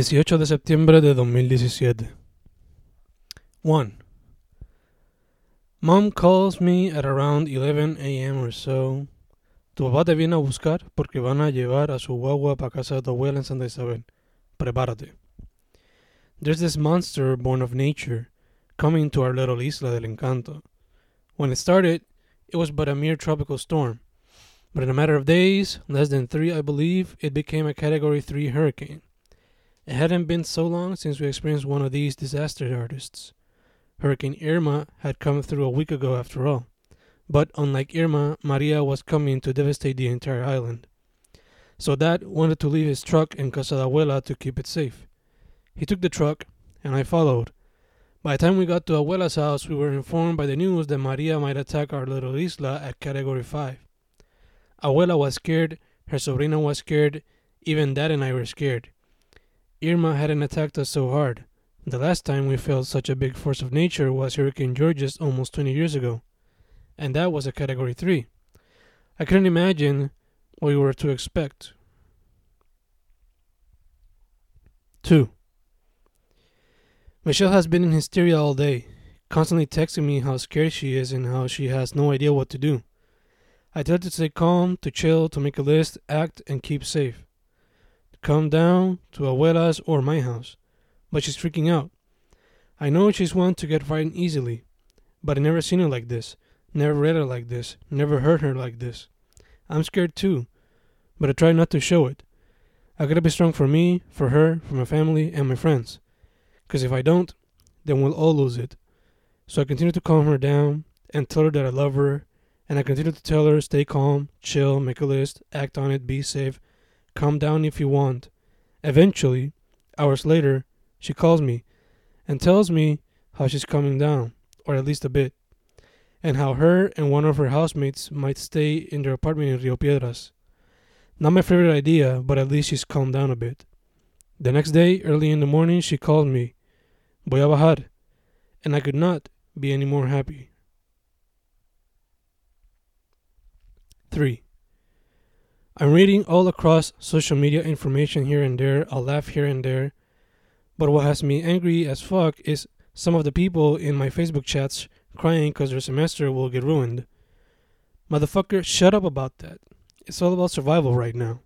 18 de septiembre de 2017. 1. Mom calls me at around 11 a.m. or so. Tu papá te viene a buscar porque van a llevar a su guagua para casa de tu abuela en Santa Isabel. Prepárate. There's this monster born of nature coming to our little isla del encanto. When it started, it was but a mere tropical storm. But in a matter of days, less than three, I believe, it became a Category 3 hurricane. It hadn't been so long since we experienced one of these disaster artists. Hurricane Irma had come through a week ago after all. But unlike Irma, Maria was coming to devastate the entire island. So Dad wanted to leave his truck in Casa de Abuela to keep it safe. He took the truck, and I followed. By the time we got to Abuela's house, we were informed by the news that Maria might attack our little isla at Category 5. Abuela was scared, her sobrina was scared, even Dad and I were scared. Irma hadn't attacked us so hard. The last time we felt such a big force of nature was Hurricane Georges almost 20 years ago, and that was a Category 3. I couldn't imagine what we were to expect. 2. Michelle has been in hysteria all day, constantly texting me how scared she is and how she has no idea what to do. I tell her to stay calm, to chill, to make a list, act, and keep safe. Come down to Abuela's or my house. But she's freaking out. I know she's one to get frightened easily, but I never seen her like this, never read her like this, never heard her like this. I'm scared too, but I try not to show it. I gotta be strong for me, for her, for my family, and my friends. Because if I don't, then we'll all lose it. So I continue to calm her down and tell her that I love her and I continue to tell her stay calm, chill, make a list, act on it, be safe, calm down if you want. Eventually, hours later, she calls me and tells me how she's coming down, or at least a bit, and how her and one of her housemates might stay in their apartment in Rio Piedras. Not my favorite idea, but at least she's calmed down a bit. The next day, early in the morning, she called me, Voy a bajar, and I could not be any more happy. 3. I'm reading all across social media information here and there, a laugh here and there, but what has me angry as fuck is some of the people in my Facebook chats crying because their semester will get ruined. Motherfucker, shut up about that. It's all about survival right now.